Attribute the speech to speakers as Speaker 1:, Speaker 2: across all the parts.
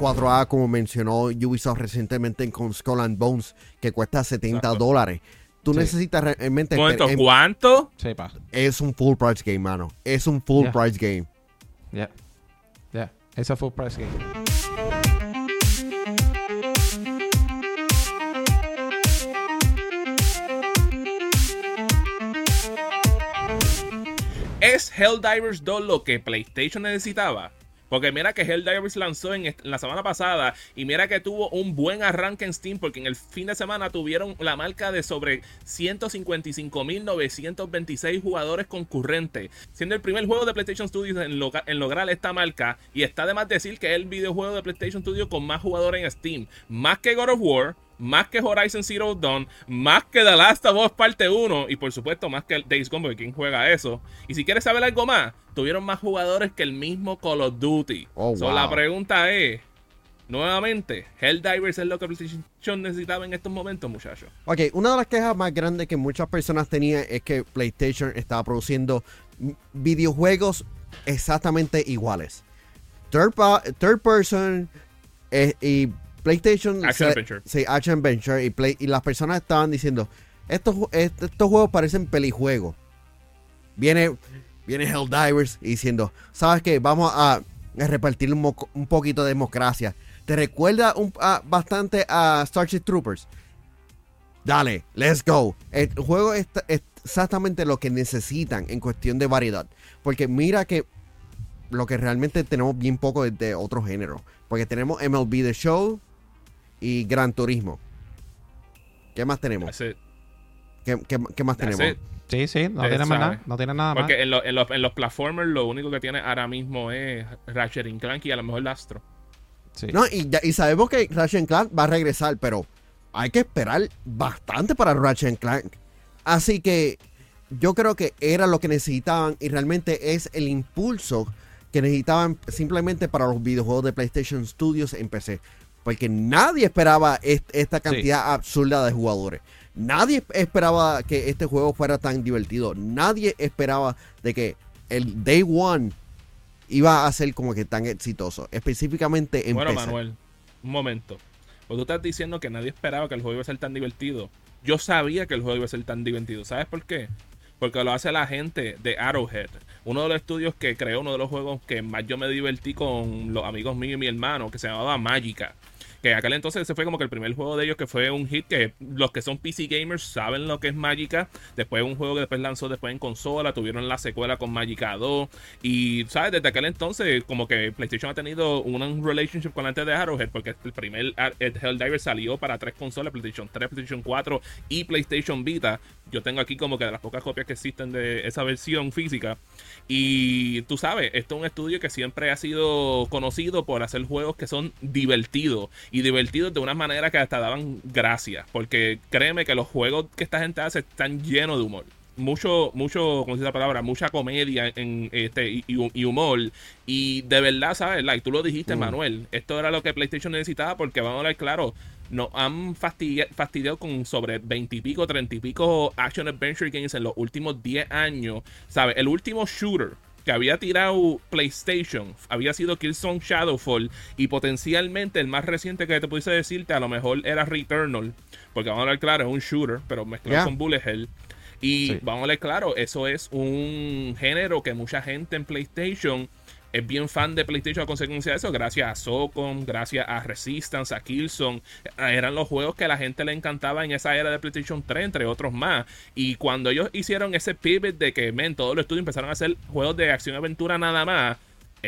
Speaker 1: 4A, como mencionó Ubisoft recientemente con Skull and Bones, que cuesta 70 dólares. Tú necesitas realmente...
Speaker 2: ¿Cuánto?
Speaker 1: Es un full price game, mano. Es un full price game.
Speaker 3: Ya. Ya. Es un full price game.
Speaker 2: ¿Es Helldivers 2 lo que PlayStation necesitaba? Porque mira que Helldivers lanzó en, la semana pasada y mira que tuvo un buen arranque en Steam porque en el fin de semana tuvieron la marca de sobre 155.926 jugadores concurrentes, siendo el primer juego de PlayStation Studios en, en, lograr esta marca y está de más decir que es el videojuego de PlayStation Studios con más jugadores en Steam, más que God of War, más que Horizon Zero Dawn, más que The Last of Us Parte 1 y por supuesto más que Days Gone, porque ¿quién juega eso? Y si quieres saber algo más, tuvieron más jugadores que el mismo Call of Duty. Oh, la pregunta es, nuevamente, Helldivers es lo que PlayStation necesitaba en estos momentos, muchachos.
Speaker 1: Ok, una de las quejas más grandes que muchas personas tenían es que PlayStation estaba produciendo videojuegos exactamente iguales. Third, third person eh, y PlayStation.
Speaker 2: Action Adventure.
Speaker 1: Sí, Action Adventure. Y, Play, y las personas estaban diciendo: estos, estos juegos parecen pelijuegos. Viene, viene Helldivers diciendo: ¿Sabes qué? Vamos a, repartir un, poquito de democracia. ¿Te recuerda bastante a Starship Troopers? Dale, let's go. El juego es exactamente lo que necesitan en cuestión de variedad. Porque mira que lo que realmente tenemos bien poco es de otro género. Porque tenemos MLB The Show, y Gran Turismo. ¿Qué más tenemos? ¿Qué, más tenemos?
Speaker 3: Sí, sí, no tiene, nada, no tiene nada
Speaker 2: Porque En, en, los, en los platformers lo único que tiene ahora mismo es Ratchet Clank y a lo mejor Astro.
Speaker 1: Sí. No, y, y sabemos que Ratchet Clank va a regresar, pero hay que esperar bastante para Ratchet Clank. Así que yo creo que era lo que necesitaban y realmente es el impulso que necesitaban simplemente para los videojuegos de PlayStation Studios en PC. Porque nadie esperaba esta cantidad absurda de jugadores. Nadie esperaba que este juego fuera tan divertido. Nadie esperaba de que el Day One iba a ser como que tan exitoso. Específicamente en
Speaker 2: Bueno, Manuel, un momento. Pues tú estás diciendo que nadie esperaba que el juego iba a ser tan divertido. Yo sabía que el juego iba a ser tan divertido. ¿Sabes por qué? Porque lo hace la gente de Arrowhead. Uno de los estudios que creó uno de los juegos que más yo me divertí con los amigos míos y mi hermano, que se llamaba Magica. Que aquel entonces ese fue como que el primer juego de ellos que fue un hit. Que los que son PC gamers saben lo que es Magica. Después un juego que después lanzó después en consola. Tuvieron la secuela con Magica 2. Y, ¿sabes? Desde aquel entonces, como que PlayStation ha tenido un relationship con gente de Arrowhead. Porque el primer Helldiver salió para tres consolas: PlayStation 3, PlayStation 4 y PlayStation Vita. Yo tengo aquí como que de las pocas copias que existen de esa versión física. Y tú sabes, esto es un estudio que siempre ha sido conocido por hacer juegos que son divertidos. Y divertidos de una manera que hasta daban gracias. Porque créeme que los juegos que esta gente hace están llenos de humor mucho, mucho, como dice la palabra, mucha comedia en este y, humor. Y de verdad, ¿sabes? Like, tú lo dijiste, mm. Manuel. Esto era lo que PlayStation necesitaba porque vamos a ver, claro, nos han fastidiado, con sobre 20 y pico, 30 y pico Action Adventure Games en los últimos 10 años. ¿Sabes? El último shooter que había tirado PlayStation había sido Killzone Shadowfall y potencialmente el más reciente que te pudiese decirte a lo mejor era Returnal porque vamos a ver claro es un shooter pero mezclado con Bullet Hell. Y vamos a ver claro eso es un género que mucha gente en PlayStation es bien fan de PlayStation a consecuencia de eso, gracias a Socom, gracias a Resistance, a Killzone. Eran los juegos que a la gente le encantaba en esa era de PlayStation 3, entre otros más. Y cuando ellos hicieron ese pivot de que, men, todos los estudios empezaron a hacer juegos de acción y aventura nada más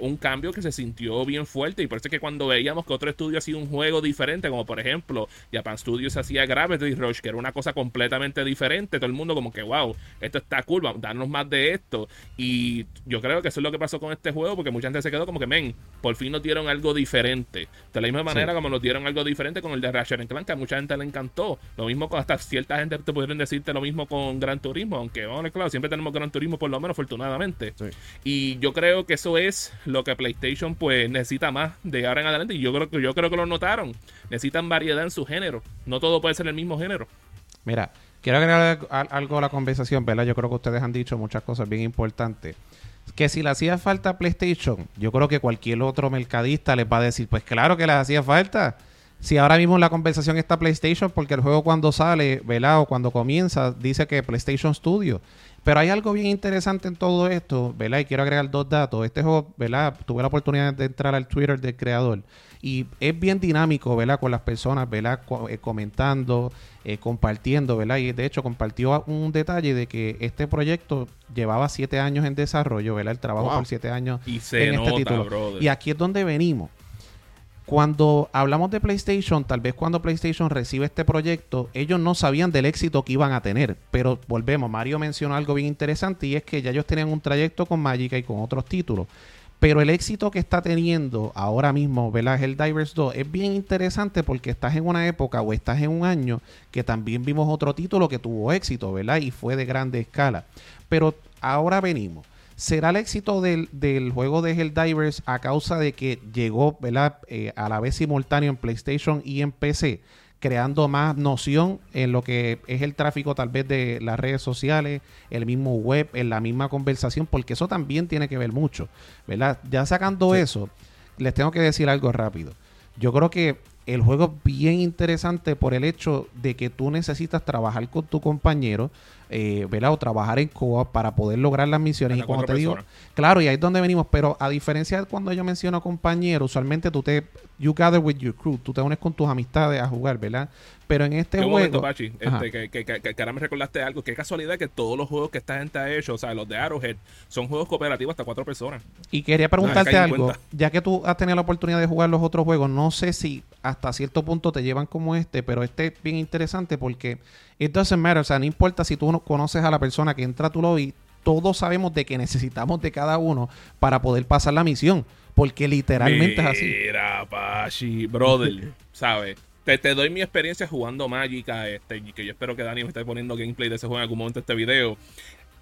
Speaker 2: un cambio que se sintió bien fuerte. Y por eso es que cuando veíamos que otro estudio hacía un juego diferente, como por ejemplo Japan Studios hacía Gravity Rush, que era una cosa completamente diferente, todo el mundo como que wow, esto está cool, vamos, darnos más de esto y yo creo que eso es lo que pasó con este juego porque mucha gente se quedó como que men, por fin nos dieron algo diferente, de la misma manera como nos dieron algo diferente con el de Ratchet Clank, que a mucha gente le encantó, lo mismo con hasta cierta gente te pudieron decirte lo mismo con Gran Turismo, aunque vamos claro, siempre tenemos Gran Turismo por lo menos afortunadamente. Y yo creo que eso es lo que PlayStation pues necesita más de ahora en adelante. Y yo creo que yo creo que lo notaron. Necesitan variedad en su género. No todo puede ser el mismo género.
Speaker 3: Mira, quiero agregar algo a la conversación, ¿verdad? Yo creo que ustedes han dicho muchas cosas bien importantes. Que si le hacía falta PlayStation, yo creo que cualquier otro mercadista les va a decir, pues claro que les hacía falta. Si ahora mismo la conversación está PlayStation, porque el juego cuando sale, ¿verdad? O cuando comienza, dice que PlayStation Studio. Pero hay algo bien interesante en todo esto, ¿verdad? Y quiero agregar dos datos. Este juego, ¿verdad? Tuve la oportunidad de entrar al Twitter del creador. Y es bien dinámico, ¿verdad? Con las personas, ¿verdad? Co- eh, comentando, eh, compartiendo, ¿verdad? Y de hecho compartió un detalle de que este proyecto llevaba siete años en desarrollo, ¿verdad? El trabajo
Speaker 1: Wow.
Speaker 3: por siete años
Speaker 2: Y se
Speaker 3: en
Speaker 2: nota,
Speaker 3: este título.
Speaker 2: brother.
Speaker 3: Y aquí es donde venimos. Cuando hablamos de PlayStation, tal vez cuando PlayStation recibe este proyecto, ellos no sabían del éxito que iban a tener. Pero volvemos, Mario mencionó algo bien interesante y es que ya ellos tenían un trayecto con Magica y con otros títulos. Pero el éxito que está teniendo ahora mismo, ¿verdad? Helldivers 2 es bien interesante porque estás en una época o estás en un año que también vimos otro título que tuvo éxito, ¿verdad? Y fue de grande escala. Pero ahora venimos. ¿Será el éxito del, del juego de Helldivers a causa de que llegó ¿verdad? Eh, a la vez simultáneo en PlayStation y en PC, creando más noción en lo que es el tráfico tal vez de las redes sociales, el mismo web, en la misma conversación? Porque eso también tiene que ver mucho, ¿verdad? Ya sacando eso, les tengo que decir algo rápido. Yo creo que el juego es bien interesante por el hecho de que tú necesitas trabajar con tu compañero, eh, ¿verdad? O trabajar en co para poder lograr las misiones.
Speaker 2: Hasta
Speaker 3: y
Speaker 2: cuatro
Speaker 3: te digo, claro, y ahí es donde venimos, pero a diferencia de cuando yo menciono compañero, usualmente tú te, you gather with your crew, tú te unes con tus amistades a jugar, ¿verdad? Pero en este juego...
Speaker 2: momento, Pachi. Este, que, que, que, que ahora me recordaste algo. Qué casualidad que todos los juegos que esta gente ha hecho, o sea, los de Arrowhead, son juegos cooperativos hasta cuatro personas.
Speaker 3: Y quería preguntarte algo, ya que tú has tenido la oportunidad de jugar los otros juegos, no sé si hasta cierto punto te llevan como este, pero este es bien interesante porque it doesn't matter, o sea, no importa si tú no conoces a la persona que entra a tu lobby, todos sabemos de que necesitamos de cada uno para poder pasar la misión, porque literalmente es así.
Speaker 2: Mira, Pachi, brother, ¿sabes? Te, te doy mi experiencia jugando Magica, este, que yo espero que Dani me esté poniendo gameplay de ese juego en algún momento de este video.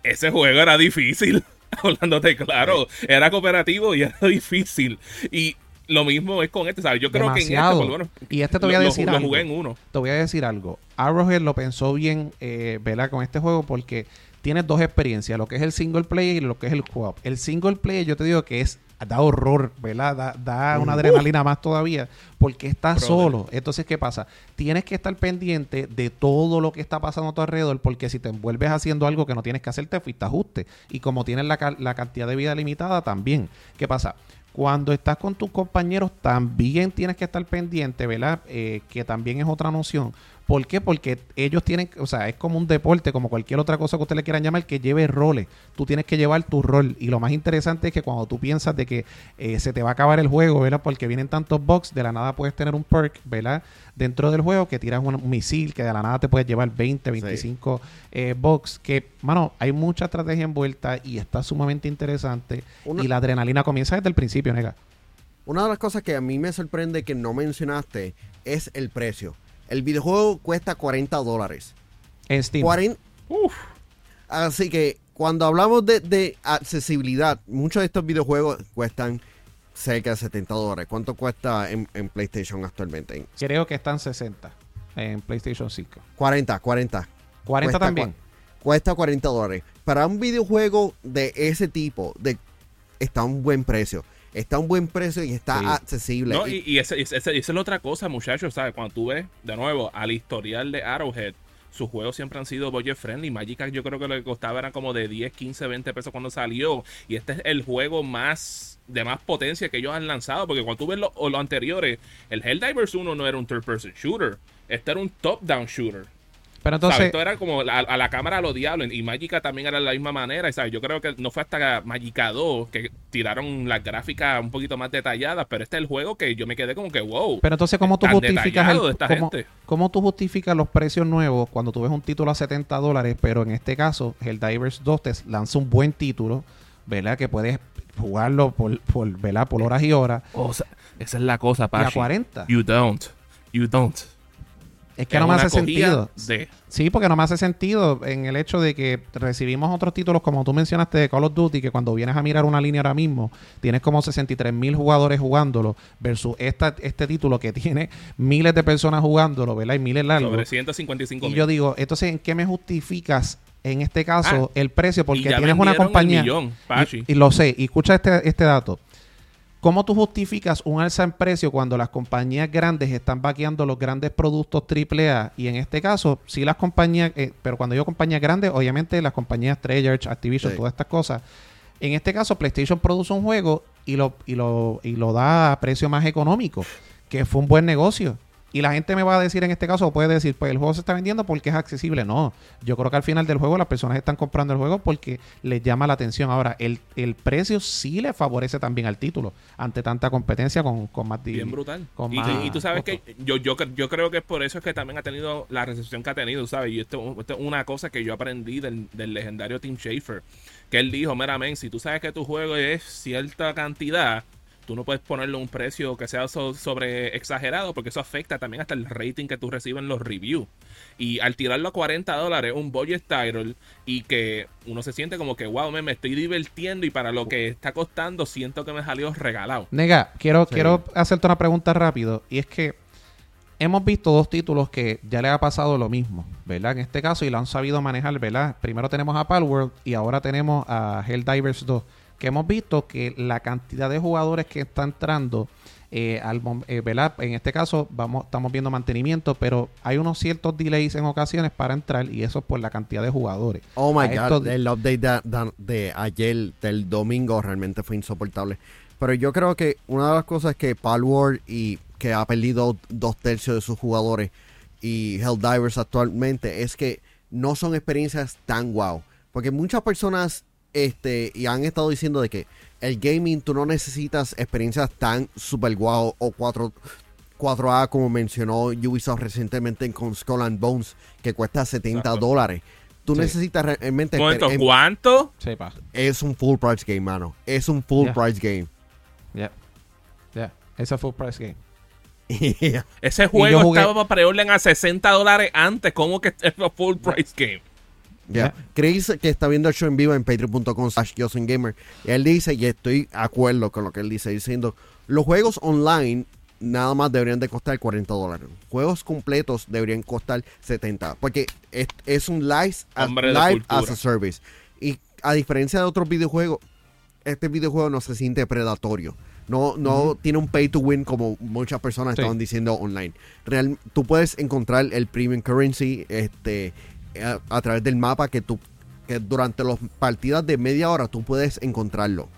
Speaker 2: Ese juego era difícil, hablándote claro. Era cooperativo y era difícil. Y lo mismo es con este, ¿sabes? Yo creo
Speaker 3: Demasiado.
Speaker 2: que en este, por lo menos,
Speaker 3: Y este te voy a
Speaker 2: lo- lo-
Speaker 3: decir
Speaker 2: lo
Speaker 3: algo.
Speaker 2: jugué en uno.
Speaker 3: Te voy a decir algo. Arrowhead lo pensó bien, eh, ¿verdad? Con este juego porque tienes dos experiencias, lo que es el single player y lo que es el co-op. El single player yo te digo que es da horror, ¿verdad? Da, da una adrenalina más todavía porque estás
Speaker 2: Brother.
Speaker 3: solo. Entonces, ¿qué pasa? Tienes que estar pendiente de todo lo que está pasando a tu alrededor porque si te envuelves haciendo algo que no tienes que hacer, te fuiste ajuste. Y como tienes la, la cantidad de vida limitada, también. ¿Qué pasa? Cuando estás con tus compañeros, también tienes que estar pendiente, ¿verdad? Eh, que también es otra noción. ¿Por qué? Porque ellos tienen, o sea, es como un deporte, como cualquier otra cosa que usted le quieran llamar, que lleve roles. Tú tienes que llevar tu rol. Y lo más interesante es que cuando tú piensas de que eh, se te va a acabar el juego, ¿verdad? Porque vienen tantos bugs, de la nada puedes tener un perk, ¿verdad? Dentro del juego que tiras un, misil, que de la nada te puedes llevar 20, 25 eh, bugs. Que, mano, hay mucha estrategia envuelta y está sumamente interesante.
Speaker 1: Una-
Speaker 3: Y la adrenalina comienza desde el principio, nega.
Speaker 1: Una de las cosas que a mí me sorprende que no mencionaste es el precio. El videojuego cuesta 40 dólares.
Speaker 3: En Steam.
Speaker 1: 40
Speaker 2: Uf,
Speaker 1: Así que cuando hablamos de, de accesibilidad, muchos de estos videojuegos cuestan cerca de 70 dólares. ¿Cuánto cuesta en, en PlayStation actualmente? En
Speaker 3: Creo que están 60 en PlayStation 5.
Speaker 1: 40, 40.
Speaker 3: 40
Speaker 1: Cuesta
Speaker 3: también.
Speaker 1: Cuesta 40 dólares. Para un videojuego de ese tipo, de, está a un buen precio. Está a un buen precio y está
Speaker 3: Sí.
Speaker 1: accesible.
Speaker 2: No,
Speaker 1: Y-
Speaker 2: y, esa es la otra cosa, muchachos, ¿sabes? Cuando tú ves, de nuevo, al historial de Arrowhead, sus juegos siempre han sido budget friendly. Magic yo creo que lo que costaba era como de 10, 15, 20 pesos cuando salió. Y este es el juego más de más potencia que ellos han lanzado. Porque cuando tú ves lo- los anteriores, el Helldivers 1 no era un third person shooter. Este era un top-down shooter.
Speaker 3: Pero
Speaker 2: ¿Sabes?
Speaker 3: entonces,
Speaker 2: Esto era como a, a la cámara a los diablos. Y Magica también era de la misma manera. y, ¿sabes? Yo creo que no fue hasta Magica 2 que tiraron las gráficas un poquito más detalladas. Pero este es el juego que yo me quedé como que wow.
Speaker 3: pero entonces ¿cómo tú justificas el-
Speaker 2: esta
Speaker 3: cómo,
Speaker 2: gente.
Speaker 3: cómo tú justificas los precios nuevos cuando tú ves un título a 70 dólares, pero en este caso el Divers 2 te lanza un buen título, ¿verdad? Que puedes jugarlo por, por, ¿verdad? por horas y horas
Speaker 2: O sea, esa es la cosa,
Speaker 3: y a
Speaker 2: Pachi.
Speaker 3: 40.
Speaker 2: You don't. You don't.
Speaker 3: Es que no me hace sentido.
Speaker 2: De,
Speaker 3: Sí, porque no me hace sentido en el hecho de que recibimos otros títulos, como tú mencionaste, de Call of Duty, que cuando vienes a mirar una línea ahora mismo, tienes como 63 mil jugadores jugándolo, versus esta, este título que tiene miles de personas jugándolo, ¿verdad? Y miles largos.
Speaker 2: sobre 155
Speaker 3: Y
Speaker 2: mil.
Speaker 3: yo digo, entonces, ¿en qué me justificas en este caso el precio
Speaker 2: Y
Speaker 3: porque tienes una compañía
Speaker 2: millón, Pachi.
Speaker 3: y, y lo sé, y escucha este, este dato. ¿Cómo tú justificas un alza en precio cuando las compañías grandes están vaqueando los grandes productos AAA? Y en este caso, sí las compañías, eh, pero cuando digo compañías grandes, obviamente las compañías Treyarch, Activision,
Speaker 1: Sí.
Speaker 3: todas estas cosas. En este caso, PlayStation produce un juego y lo, y lo, y lo da a precio más económico, que fue un buen negocio. Y la gente me va a decir en este caso, o puede decir, pues el juego se está vendiendo porque es accesible. No, yo creo que al final del juego las personas están comprando el juego porque les llama la atención. Ahora, el, el precio sí le favorece también al título ante tanta competencia con, con más
Speaker 2: Bien brutal.
Speaker 3: con
Speaker 2: Y,
Speaker 3: más
Speaker 2: y tú sabes
Speaker 3: costo.
Speaker 2: que yo, yo, yo creo que es por eso es que también ha tenido la recepción que ha tenido, ¿sabes? Y esto, esto es una cosa que yo aprendí del, del legendario Tim Schafer, que él dijo, mira, men, si tú sabes que tu juego es cierta cantidad, tú no puedes ponerle un precio que sea so- sobre exagerado, porque eso afecta también hasta el rating que tú recibes en los reviews. Y al tirarlo a 40 dólares, un budget title, y que uno se siente como que, wow, men, me estoy divirtiendo y para lo que está costando, siento que me salió regalado.
Speaker 3: Nega, quiero,
Speaker 1: Sí.
Speaker 3: quiero hacerte una pregunta rápido. Y es que hemos visto dos títulos que ya le ha pasado lo mismo, ¿verdad? En este caso, y lo han sabido manejar, ¿verdad? Primero tenemos a Palworld y ahora tenemos a Helldivers 2. Que hemos visto que la cantidad de jugadores que está entrando, eh, al, eh, ¿verdad? En este caso, vamos, estamos viendo mantenimiento, pero hay unos ciertos delays en ocasiones para entrar y eso es por la cantidad de jugadores.
Speaker 1: Oh my
Speaker 3: A
Speaker 1: god, el update de, de- de ayer, del domingo, realmente fue insoportable. Pero yo creo que una de las cosas que Palworld y que ha perdido dos tercios de sus jugadores y Helldivers actualmente es que no son experiencias tan wow. Porque muchas personas este y han estado diciendo de que el gaming tú no necesitas experiencias tan super wow o 4 4A como mencionó Ubisoft recientemente con Skull and Bones que cuesta 70
Speaker 2: Exacto.
Speaker 1: dólares. Tú
Speaker 3: Sí.
Speaker 1: necesitas realmente
Speaker 2: Un ¿cuánto?
Speaker 3: Sepa.
Speaker 1: es un full price game, mano. Es un full price game.
Speaker 3: Ya. Ya. Ese fue el price game.
Speaker 1: Yeah.
Speaker 2: Ese juego
Speaker 3: jugué-
Speaker 2: estaba para pre-order a 60 dólares antes. ¿Cómo que es un full price game?
Speaker 1: Yeah. Chris, que está viendo el show en vivo en patreon.com slash gamer, él dice, y estoy de acuerdo con lo que él dice, diciendo, los juegos online nada más deberían de costar 40 dólares. Juegos completos deberían costar 70, porque es, es un live, as, live as a service. Y a diferencia de otros videojuegos, este videojuego no se siente predatorio. No, no tiene un pay to win como muchas personas
Speaker 3: Sí.
Speaker 1: estaban diciendo online. Real, tú puedes encontrar el premium currency este, a, a través del mapa que tú que durante las partidas de media hora tú puedes encontrarlo.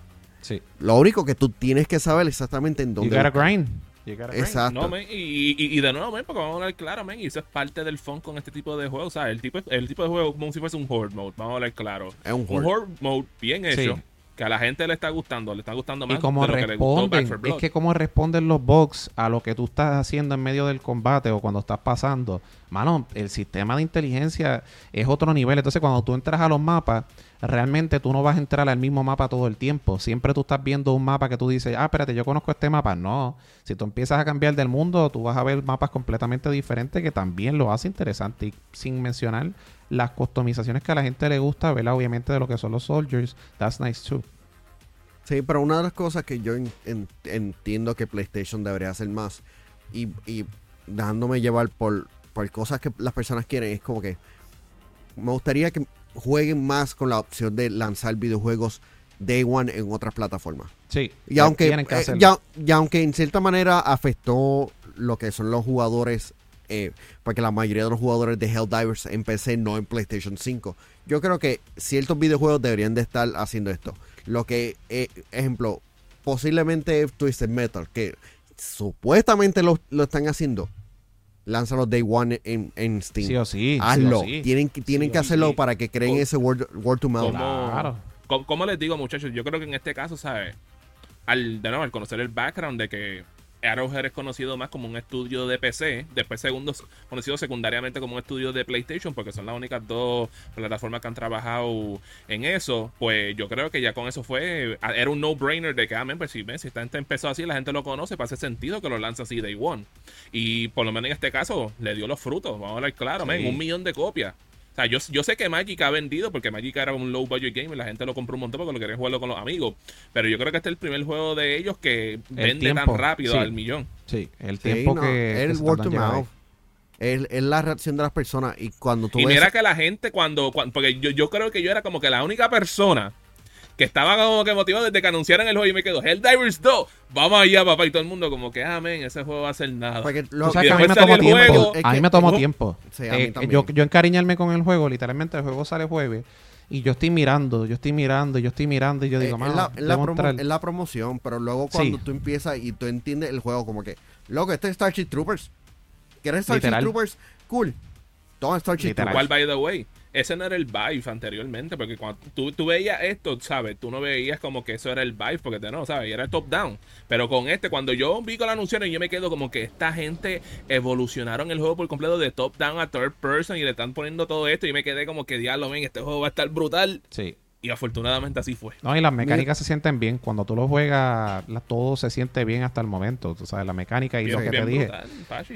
Speaker 3: Sí.
Speaker 1: Lo único que tú tienes que saber exactamente en
Speaker 3: You
Speaker 1: dónde.
Speaker 3: gotta
Speaker 1: buscar.
Speaker 3: grind. You gotta grind.
Speaker 1: Exacto.
Speaker 2: No, y, y, y de nuevo, porque vamos a hablar claro, men, y eso es parte del fun con este tipo de juegos. O sea, el tipo, el tipo de juego como si fuese un horde mode, vamos a hablar claro.
Speaker 1: Es un
Speaker 2: Un
Speaker 1: horde.
Speaker 2: horde mode bien hecho,
Speaker 3: Sí.
Speaker 2: Que a la gente le está gustando, le está gustando más
Speaker 3: Y como
Speaker 2: de lo que le gustó Back
Speaker 3: responden,
Speaker 2: 4
Speaker 3: es que como responden los bugs a lo que tú estás haciendo en medio del combate o cuando estás pasando, mano, el sistema de inteligencia es otro nivel. Entonces, cuando tú entras a los mapas, realmente tú no vas a entrar al mismo mapa todo el tiempo. Siempre tú estás viendo un mapa que tú dices, ah, espérate, yo conozco este mapa. No, si tú empiezas a cambiar del mundo, tú vas a ver mapas completamente diferentes que también lo hace interesante. Y sin mencionar las customizaciones que a la gente le gusta, ¿verdad? Obviamente de lo que son los soldiers, that's nice too.
Speaker 1: Sí, pero una de las cosas que yo en- en- entiendo que PlayStation debería hacer más y, y dejándome llevar por, por cosas que las personas quieren es como que me gustaría que jueguen más con la opción de lanzar videojuegos Day One en otras plataformas.
Speaker 3: Sí,
Speaker 1: Y aunque, eh, ya, y aunque en cierta manera afectó lo que son los jugadores, eh, porque la mayoría de los jugadores de Helldivers en PC, no en PlayStation 5, yo creo que ciertos videojuegos deberían de estar haciendo esto. Lo que, eh, ejemplo, posiblemente Twisted Metal, que supuestamente lo, lo están haciendo, lánzalo Day One en, en Steam.
Speaker 3: Sí o sí. sí o
Speaker 1: Hazlo.
Speaker 3: sí.
Speaker 1: Tienen, que- tienen
Speaker 3: Sí
Speaker 1: que hacerlo
Speaker 2: sí.
Speaker 1: para que creen ese word, word to mouth.
Speaker 2: Como-
Speaker 3: Claro.
Speaker 2: ¿Cómo, cómo les digo, muchachos? Yo creo que en este caso, ¿sabes? Al, de nuevo, al conocer el background de que Arrowhead es conocido más como un estudio de PC, después segundo, conocido secundariamente como un estudio de PlayStation, porque son las únicas dos plataformas que han trabajado en eso, pues yo creo que ya con eso fue, era un no-brainer de que, ah, men, pues si, si esta gente empezó así, la gente lo conoce, pues hace sentido que lo lanza así Day One. Y por lo menos en este caso, le dio los frutos, vamos a hablar claro,
Speaker 3: Sí.
Speaker 2: un millón de copias. O sea, yo, yo sé que Magic ha vendido porque Magic era un low budget game y la gente lo compró un montón porque lo querían jugarlo con los amigos. Pero yo creo que este es el primer juego de ellos que vende
Speaker 3: tiempo,
Speaker 2: tan rápido
Speaker 3: sí.
Speaker 2: al millón.
Speaker 3: Sí, el
Speaker 1: Sí,
Speaker 3: tiempo
Speaker 1: no,
Speaker 3: que,
Speaker 1: el
Speaker 3: que se
Speaker 1: word to mouth. Es, es la reacción de las personas. Y cuando tú
Speaker 2: Y
Speaker 1: ves.
Speaker 2: mira que la gente cuando, cuan- porque yo, yo creo que yo era como que la única persona que estaba como que motivado desde que anunciaron el juego y me quedo, Helldivers 2, vamos allá papá y todo el mundo como que, amén, ese juego va a ser nada.
Speaker 1: porque lo-
Speaker 3: sabes
Speaker 2: y
Speaker 3: que a mí me tomó tiempo.
Speaker 2: juego.
Speaker 3: A mí me tomó tiempo.
Speaker 1: Sí, a mí
Speaker 3: Eh, yo, yo encariñarme con el juego, literalmente el juego sale jueves. Y yo estoy mirando, yo estoy mirando, yo estoy mirando y yo
Speaker 1: Eh,
Speaker 3: digo,
Speaker 1: es, la, es la
Speaker 3: debo
Speaker 1: promo-
Speaker 3: entrar".
Speaker 1: es la promoción, pero luego cuando
Speaker 3: Sí.
Speaker 1: tú empiezas y tú entiendes el juego, como que, loco, este es Starship Troopers. ¿Quieres Starship
Speaker 3: Literal.
Speaker 1: Troopers? Cool. Toma Starship
Speaker 3: Literal.
Speaker 1: Troopers.
Speaker 2: ¿Cuál, by the way? Ese no era el Vive anteriormente, porque cuando tú, tú veías esto, ¿sabes? Tú no veías como que eso era el Vive, porque te no, ¿sabes? Y era el top down. Pero con este, cuando yo vi con la anunciaron, yo me quedo como que esta gente evolucionaron el juego por completo de top down a third person y le están poniendo todo esto. Y me quedé como que, diablo, men, este juego va a estar brutal.
Speaker 3: Sí.
Speaker 2: Y afortunadamente así fue.
Speaker 3: No, y las mecánicas se sienten bien. Cuando tú lo juegas, la- todo se siente bien hasta el momento. Tú sabes, la mecánica y
Speaker 2: Bien-
Speaker 3: lo que
Speaker 2: bien
Speaker 3: te dije.
Speaker 2: brutal.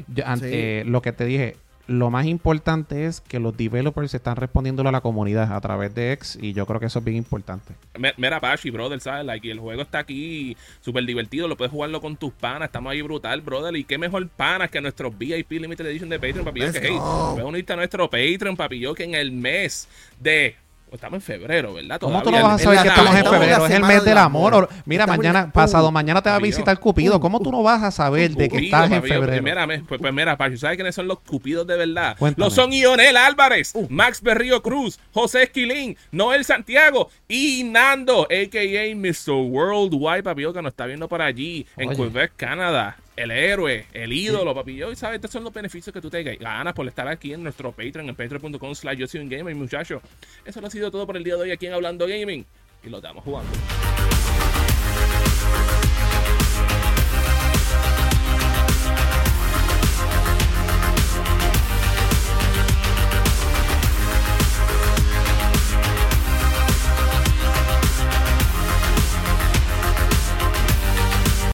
Speaker 3: Yo,
Speaker 1: Sí.
Speaker 3: eh, lo que te dije, lo más importante es que los developers están respondiéndolo a la comunidad a través de X y yo creo que eso es bien importante.
Speaker 2: Mira, Pachi, brother, ¿sabes? Like, y el juego está aquí súper divertido. Lo puedes jugarlo con tus panas. Estamos ahí brutal, brother. Y qué mejor panas que nuestros VIP Limited Edition de Patreon, papi. Yo, que, hey, puedes unirte a nuestro Patreon, papi. Yo que en el mes de. Estamos en febrero, ¿verdad?
Speaker 3: ¿Cómo tú no vas a saber que estamos en febrero? Es el mes del amor.
Speaker 1: amor.
Speaker 3: Mira, mañana, pasado mañana te va a visitar Cupido. ¿Cómo tú no vas a saber de que estás en febrero?
Speaker 2: Mira, pues, pues mira, Pachi, ¿sabes quiénes son los cupidos de verdad?
Speaker 3: Cuéntame.
Speaker 2: Los son Ionel Álvarez. Max Berrío Cruz, José Esquilín, Noel Santiago y Nando, a.k.a. Mr. Worldwide, papi, que nos está viendo por allí en
Speaker 3: Oye.
Speaker 2: Quebec, Canadá. El héroe, el ídolo, papi. Yo, y sabes, estos son los beneficios que tú te ganas por estar aquí en nuestro Patreon, en patreon.com slash yo soy un gamer, muchacho. Eso lo ha sido todo por el día de hoy aquí en Hablando Gaming. Y lo estamos jugando.